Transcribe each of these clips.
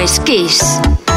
es Kiss.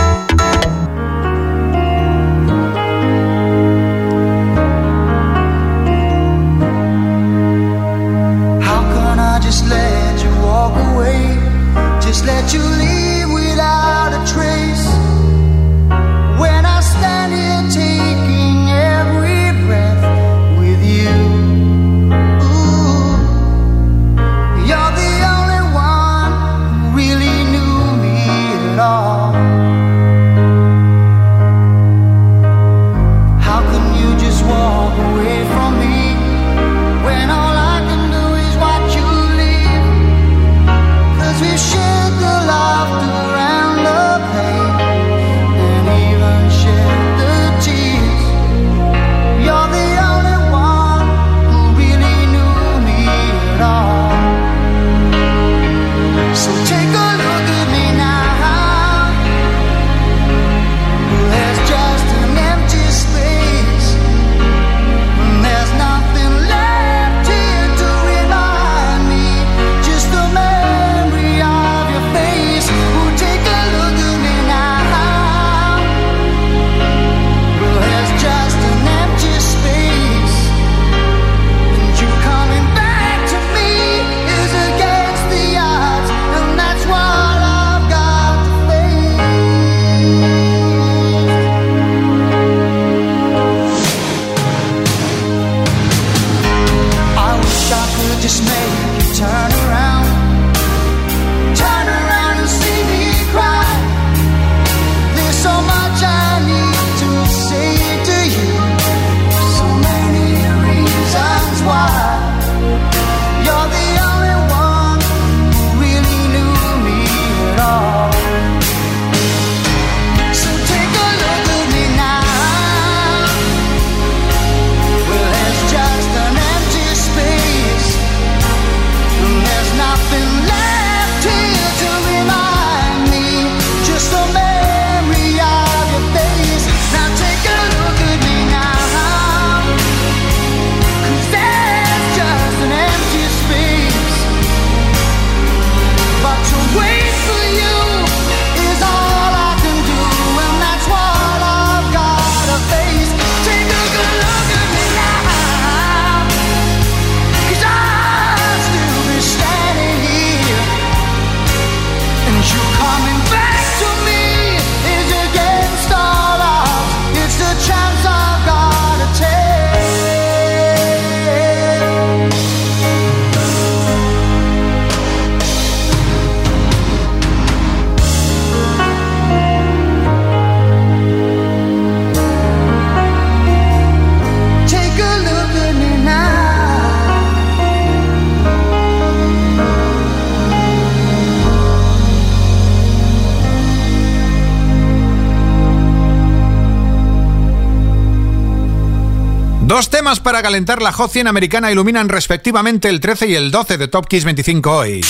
Para calentar la Hot 100 americana iluminan respectivamente el 13 y el 12 de Top Kiss 25 hoy.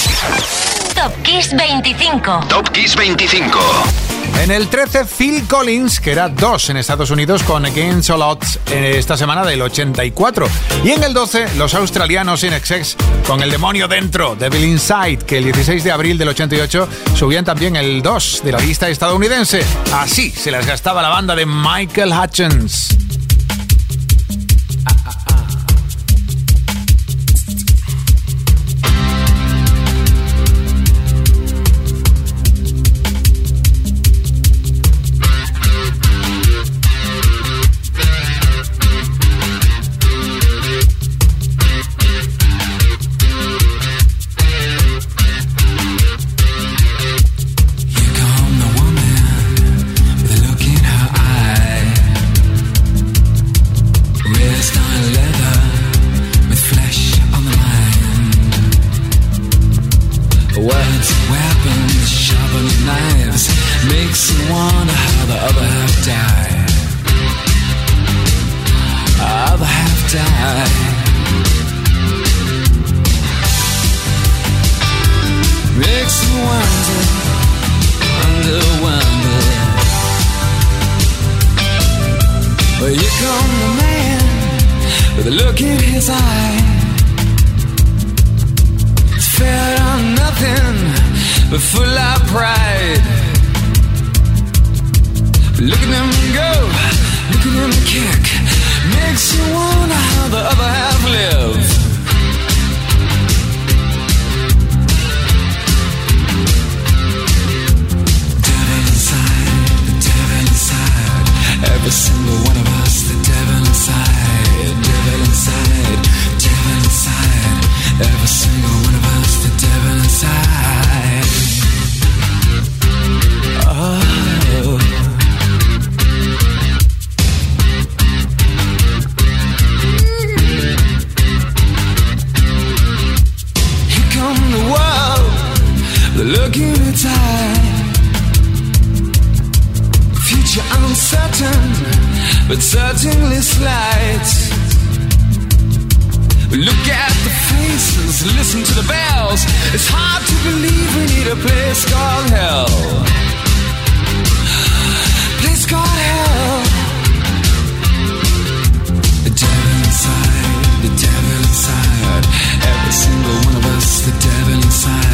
Top Kiss 25. Top Kiss 25. En el 13, Phil Collins, que era 2 en Estados Unidos con Against All Odds esta semana del 84. Y en el 12, los australianos In Excess con El Demonio Dentro, Devil Inside, que el 16 de abril del 88 subían también el 2 de la lista estadounidense. Así se las gastaba la banda de Michael Hutchins. But full of pride. Look at them go, look at them kick. Makes you wonder how the other half live. Every single one single one of us, the devil inside. Oh. Here come the world. Future uncertain, but certainly slight. Look at the faces, listen to the bells. It's hard to believe we need a place called hell. Place called hell. The devil inside, the devil inside. Every single one of us, the devil inside,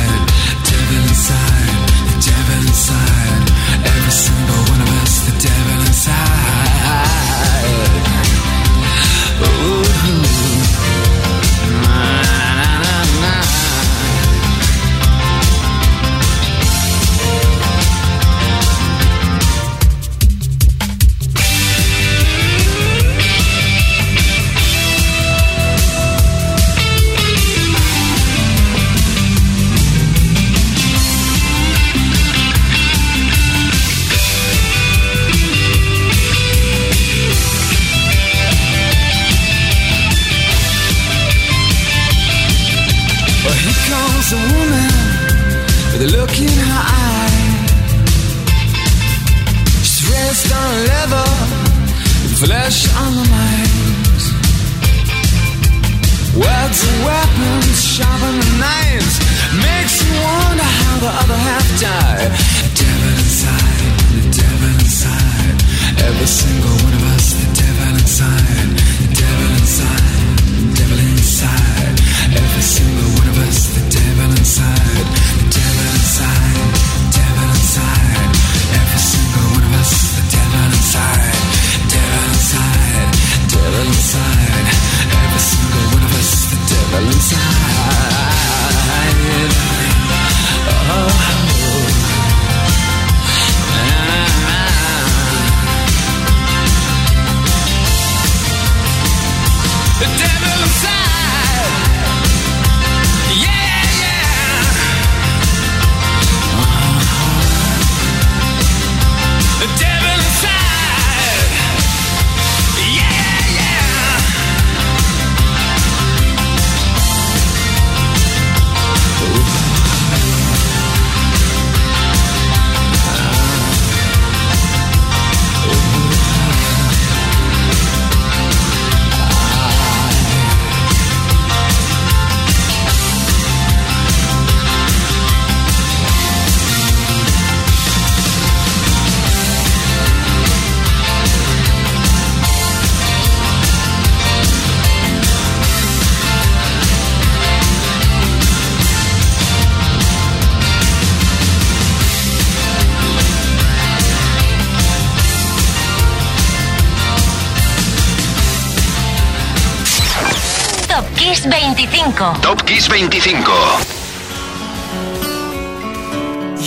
25. Top Kiss 25.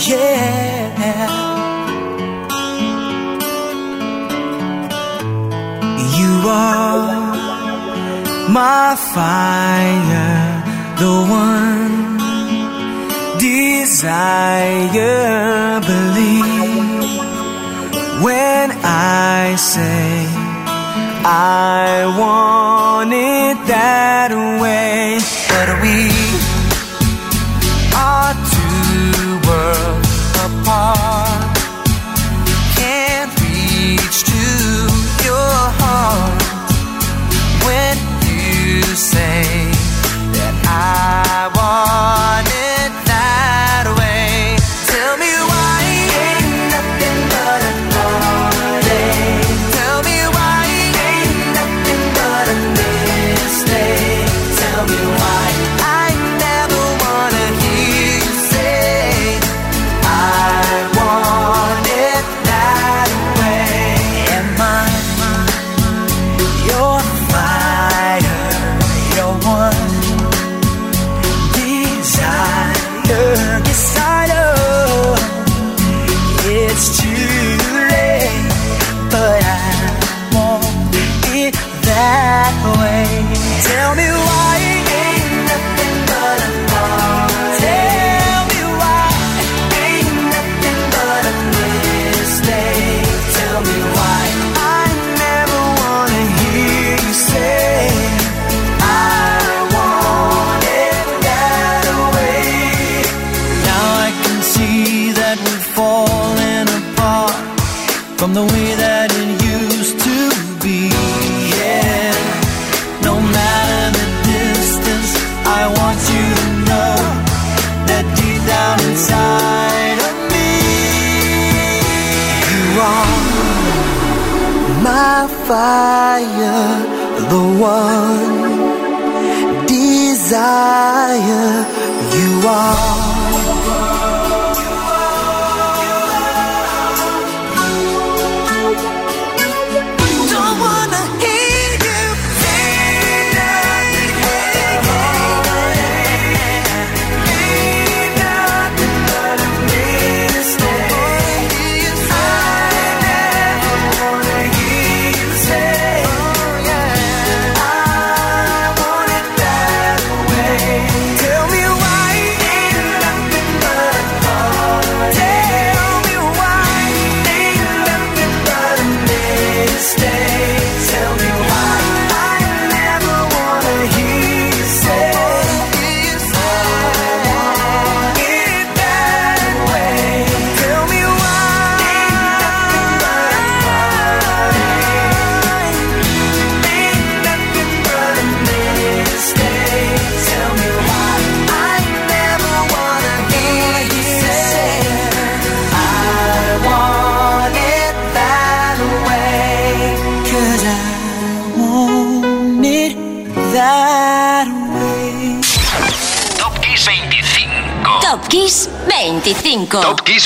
Yeah. You are my fire, the one desire. Believe when I say I want it that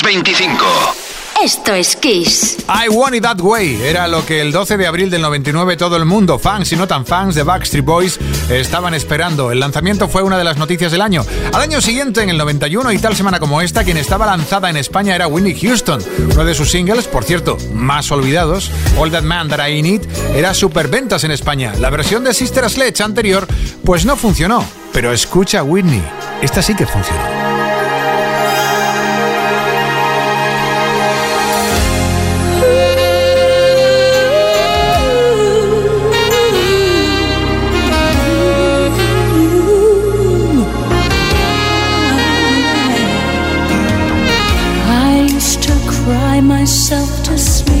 25. Esto es Kiss. I Want It That Way era lo que el 12 de abril del 99 todo el mundo, fans y no tan fans de Backstreet Boys, estaban esperando. El lanzamiento fue una de las noticias del año. Al año siguiente, en el 91 y tal semana como esta, quien estaba lanzada en España era Whitney Houston. Uno de sus singles, por cierto, más olvidados, All That Man That I Need, era superventas en España. La versión de Sister Sledge anterior, pues no funcionó. Pero escucha Whitney, esta sí que funcionó. Myself to sleep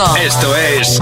Esto es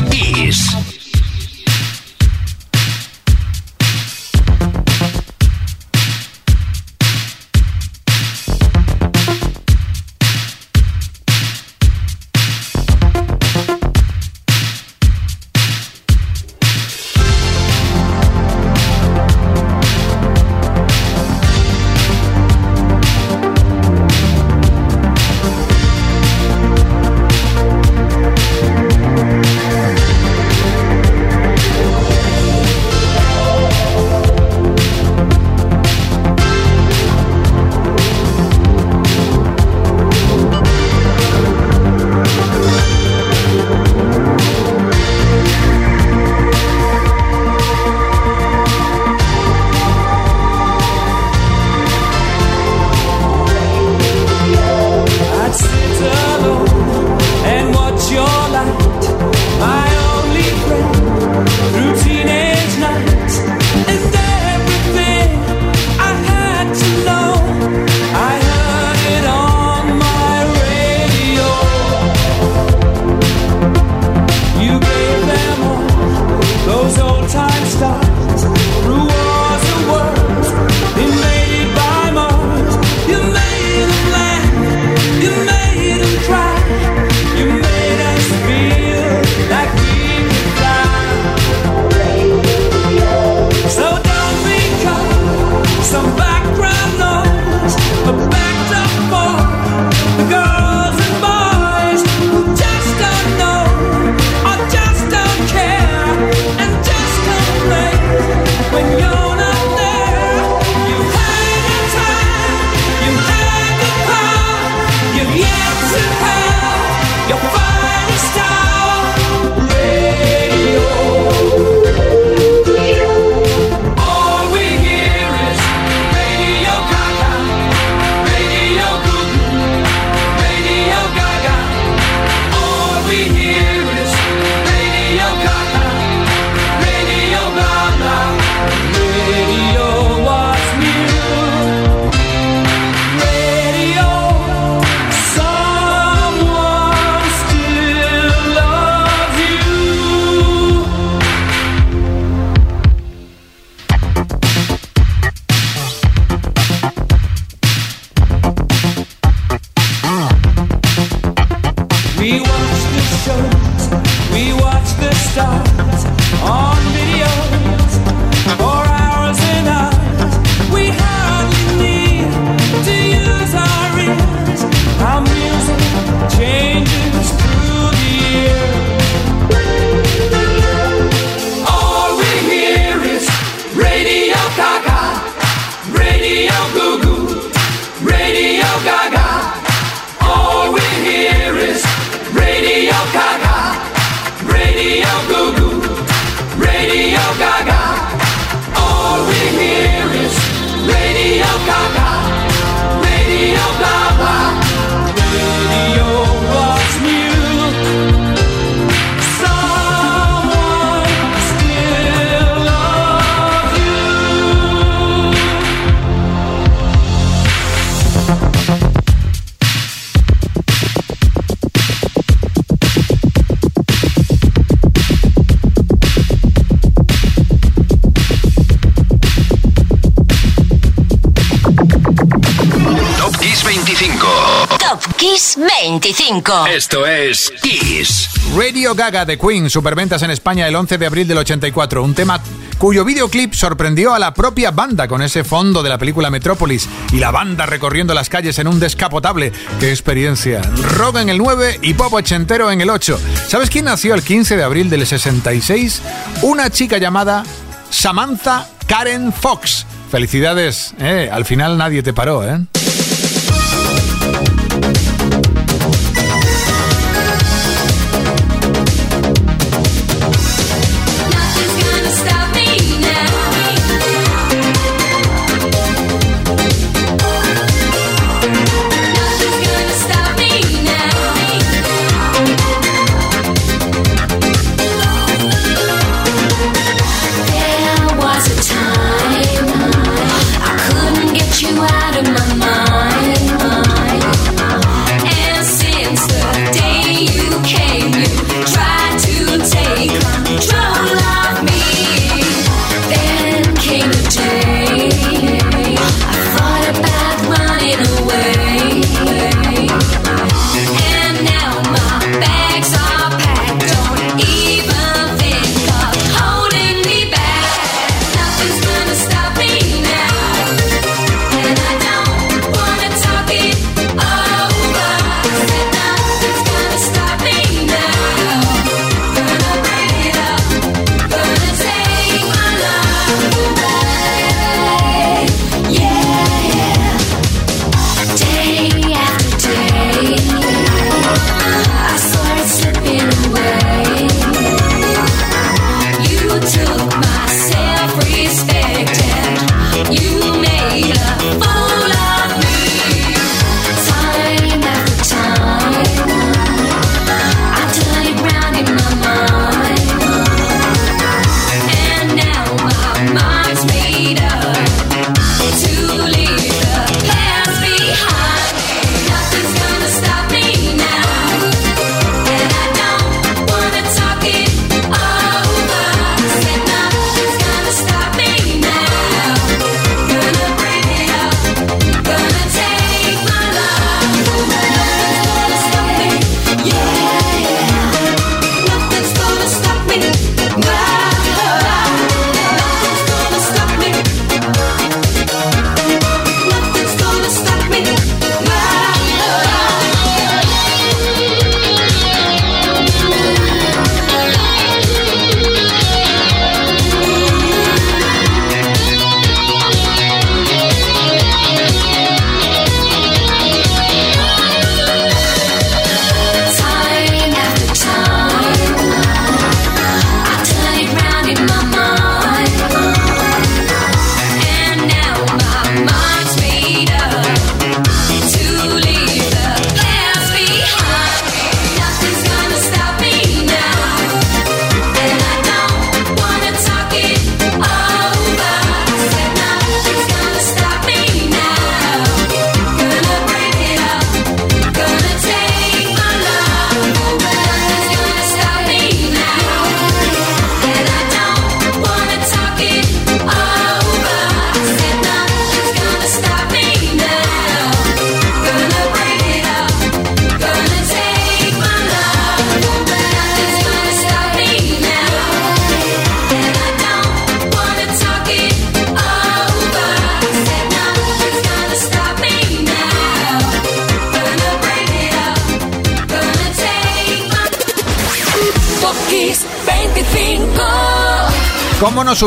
go, go. Esto es Kiss. Radio Gaga de Queen, superventas en España el 11 de abril del 84. Un tema cuyo videoclip sorprendió a la propia banda con ese fondo de la película Metrópolis y la banda recorriendo las calles en un descapotable. ¡Qué experiencia! Rock en el 9 y pop ochentero en el 8. ¿Sabes quién nació el 15 de abril del 66? Una chica llamada Samantha Karen Fox. Felicidades, eh, al final nadie te paró, ¿eh?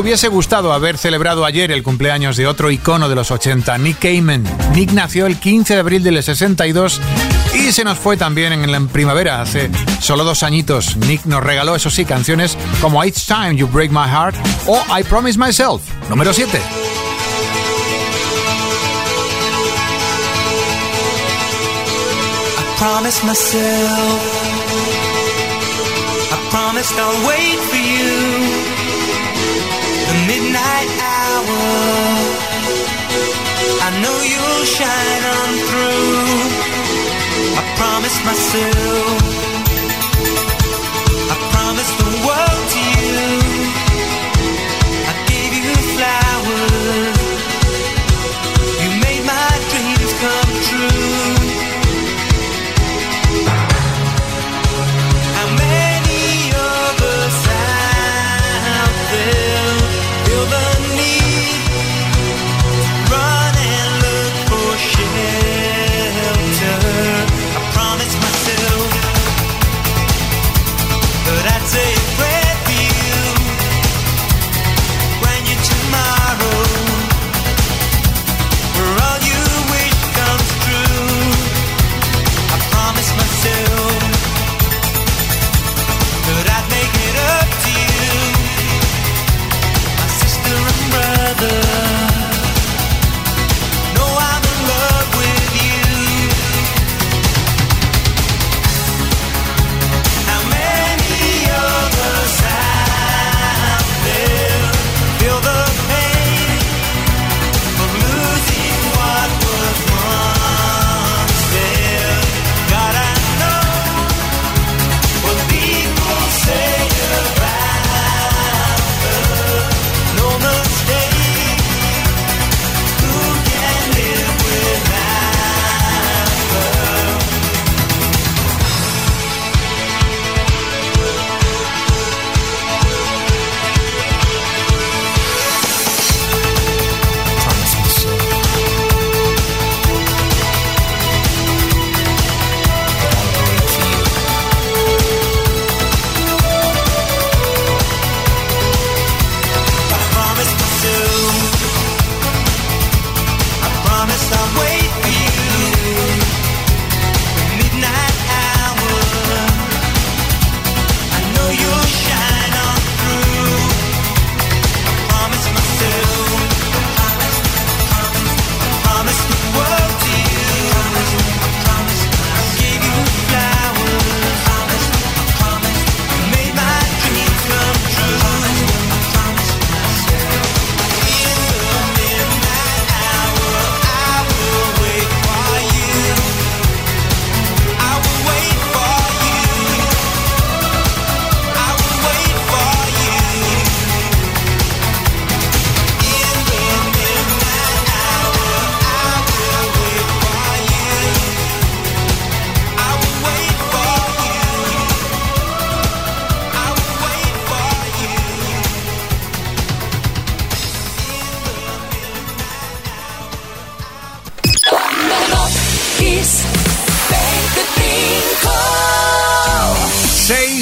Hubiese gustado haber celebrado ayer el cumpleaños de otro icono de los 80, Nick Cayman? Nick nació el 15 de abril del 62 y se nos fue también en la primavera, hace solo dos añitos. Nick nos regaló, eso sí, canciones como Each Time You Break My Heart o I Promise Myself, número 7. I myself. I promised I'll wait for you. Midnight hour. I know you'll shine on through. I promised myself. I promised the world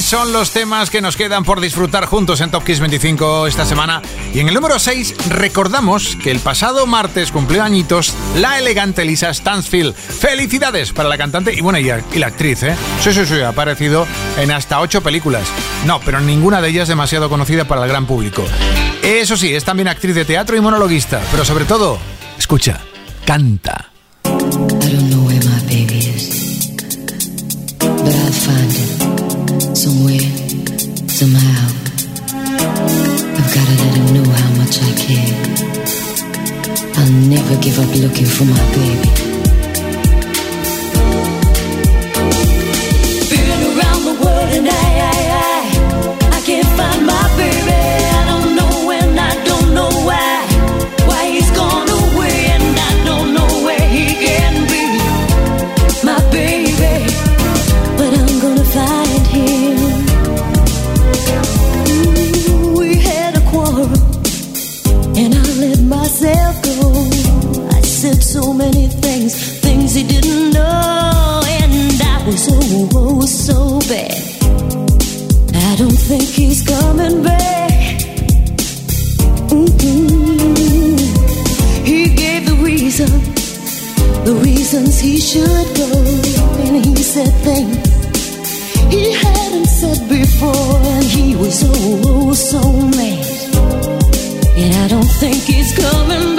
son los temas que nos quedan por disfrutar juntos en Top Kiss 25 esta semana. Y en el número 6 recordamos que el pasado martes cumplió añitos la elegante Lisa Stansfield. Felicidades para la cantante y bueno, y, la actriz, ¿eh? Sí, sí, sí, ha aparecido en hasta ocho películas. No, pero ninguna de ellas demasiado conocida para el gran público. Eso sí, es también actriz de teatro y monologuista, pero sobre todo, escucha, canta. Somehow. I've gotta let him know how much I care. I'll never give up looking for my baby. so bad. I don't think he's coming back. Mm-hmm. He gave the reason, the reasons he should go, and he said things he hadn't said before, and he was oh, oh so mad. And I don't think he's coming back.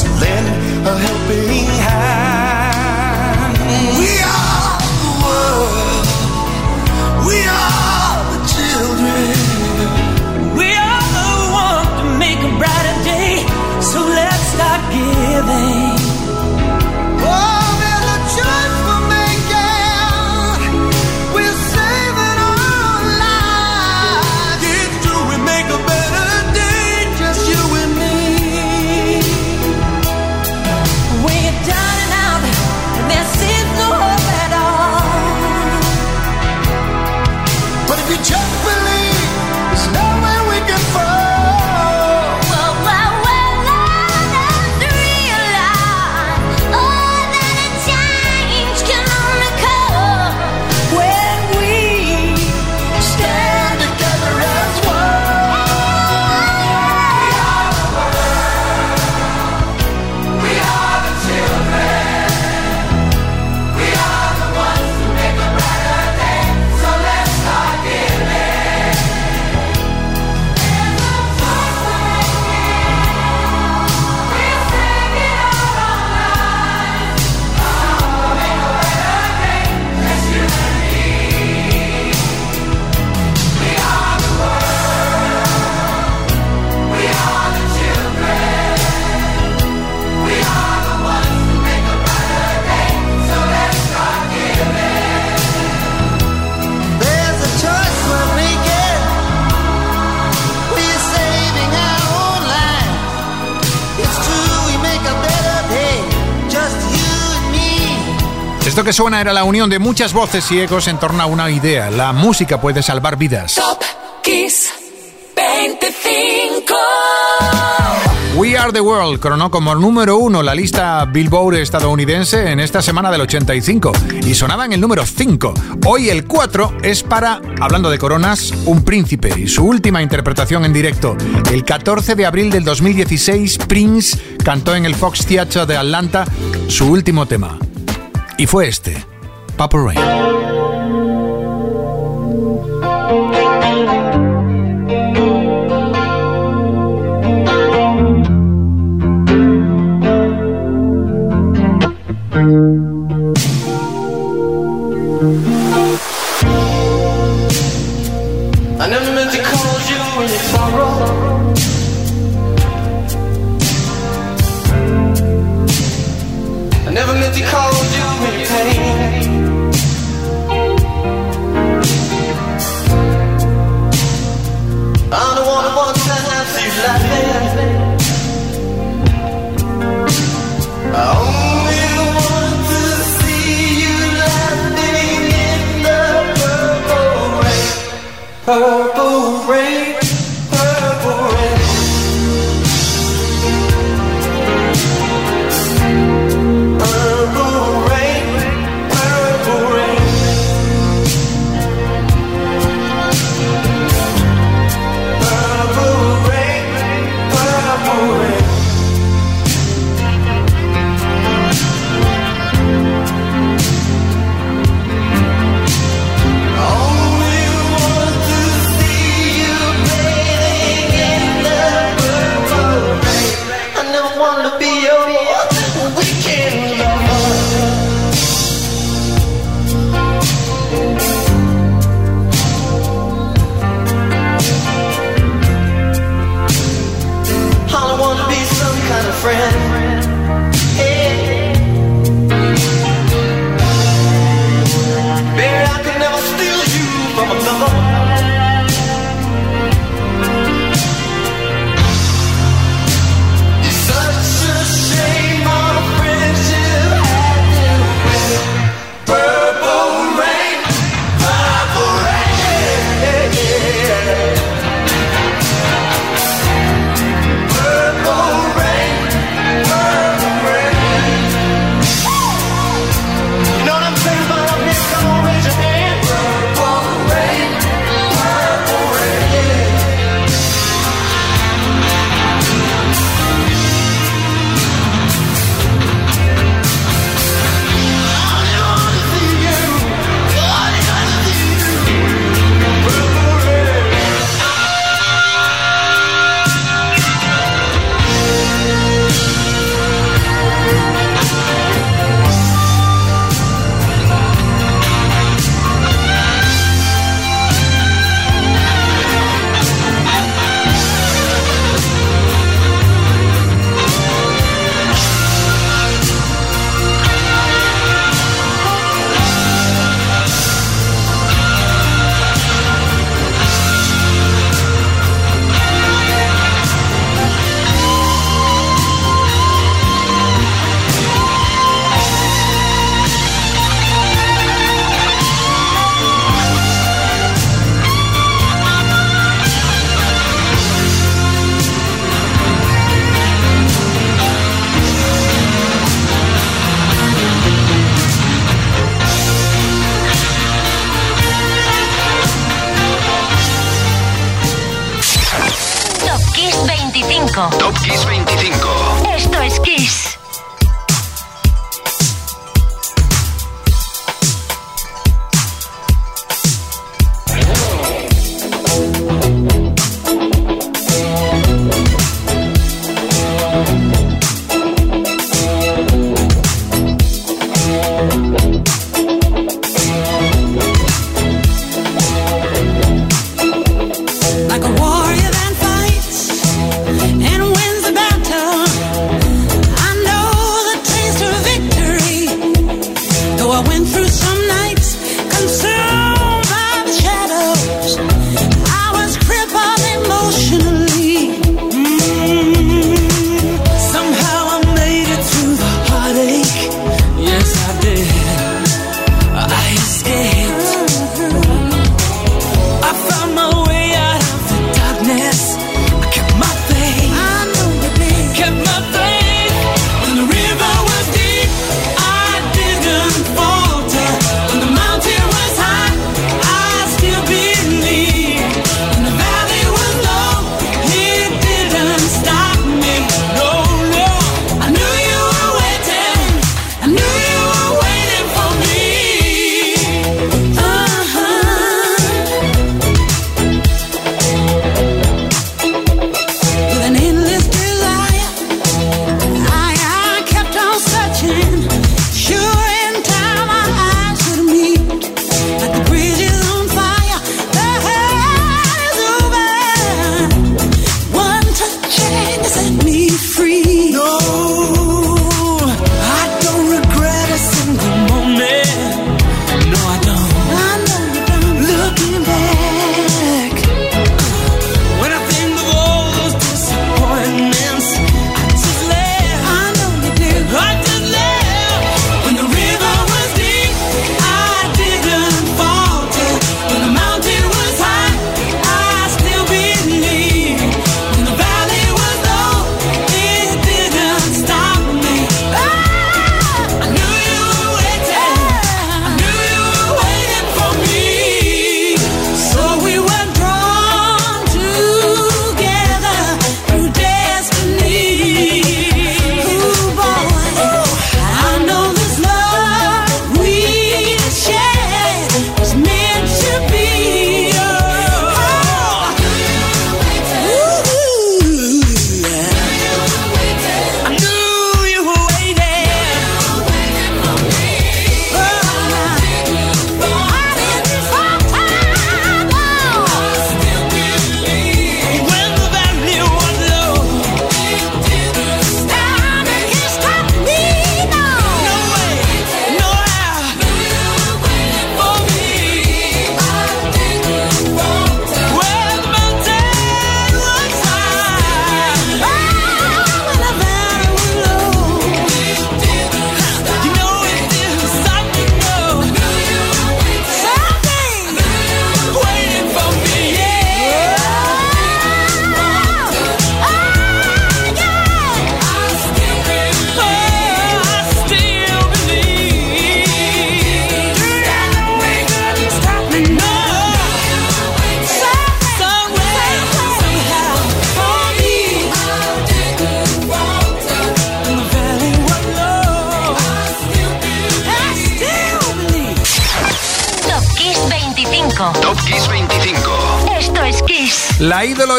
just lend a helping hand. Que suena era la unión de muchas voces y ecos en torno a una idea. La música puede salvar vidas. Top Kiss 25. We Are the World coronó como número uno la lista Billboard estadounidense en esta semana del 85 y sonaba en el número 5. Hoy el 4 es para, hablando de coronas, un príncipe y su última interpretación en directo. El 14 de abril del 2016, Prince cantó en el Fox Theatre de Atlanta su último tema. Y fue este, Purple Rain. Purple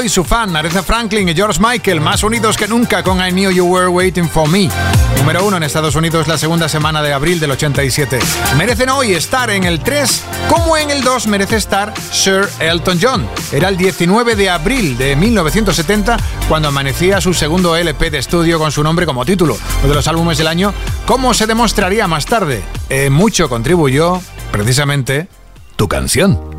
su fan, Aretha Franklin y George Michael, más unidos que nunca con I Knew You Were Waiting for Me. Número uno en Estados Unidos la segunda semana de abril del 87. Merecen hoy estar en el 3, como en el 2 merece estar Sir Elton John. Era el 19 de abril de 1970 cuando amanecía su segundo LP de estudio con su nombre como título. Uno de los álbumes del año, como se demostraría más tarde. En mucho contribuyó, precisamente, tu canción.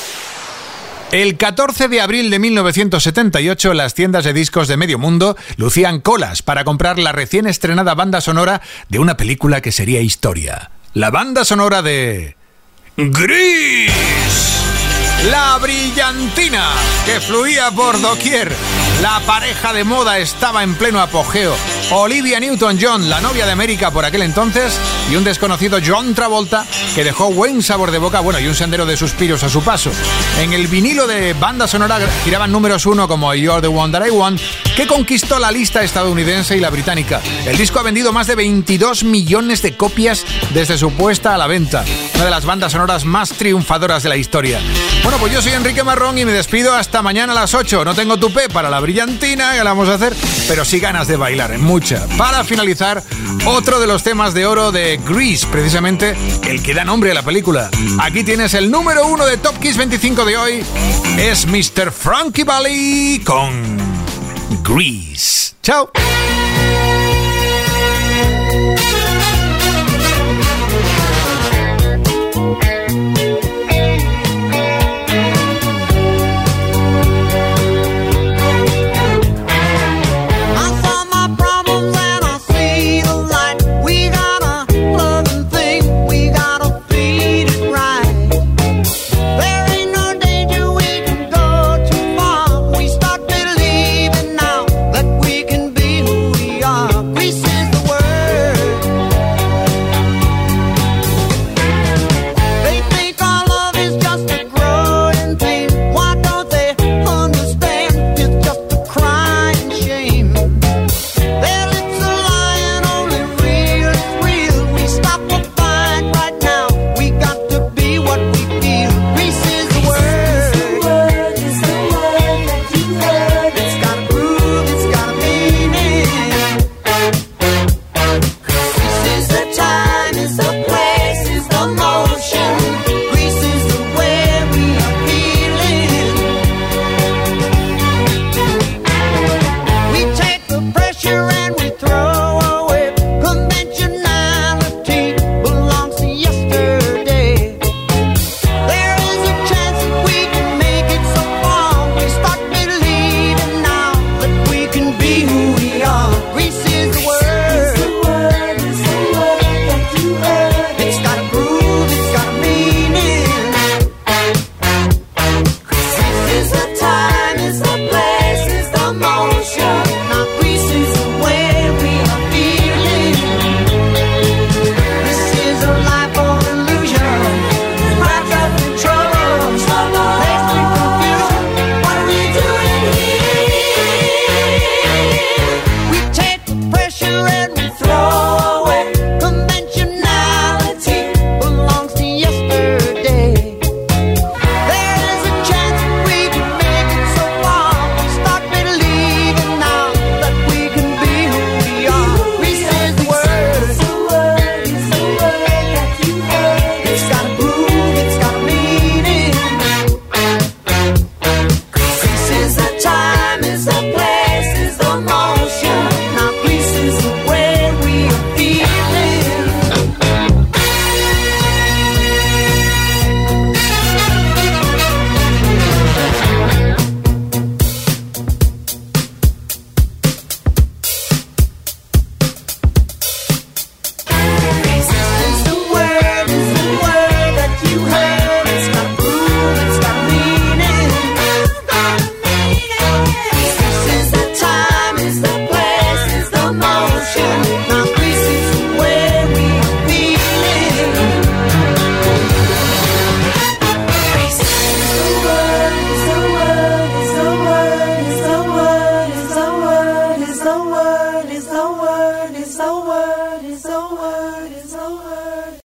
El 14 de abril de 1978, las tiendas de discos de medio mundo lucían colas para comprar la recién estrenada banda sonora de una película que sería historia. La banda sonora de... Gris. La brillantina que fluía por doquier. La pareja de moda estaba en pleno apogeo. Olivia Newton-John, la novia de América por aquel entonces, y un desconocido John Travolta que dejó buen sabor de boca, bueno, y un sendero de suspiros a su paso. En el vinilo de banda sonora giraban números uno como You're the One That I Want, que conquistó la lista estadounidense y la británica. El disco ha vendido más de 22 millones de copias desde su puesta a la venta. Una de las bandas sonoras más triunfadoras de la historia. Bueno, pues yo soy Enrique Marrón y me despido hasta mañana a las 8. No tengo tupé para la brisa brillantina que la vamos a hacer, pero sí ganas de bailar, ¿eh? mucha. Para finalizar, otro de los temas de oro de Grease, precisamente el que da nombre a la película. Aquí tienes el número uno de Top Kiss 25 de hoy, es Mr. Frankie Valley con Grease. Chao.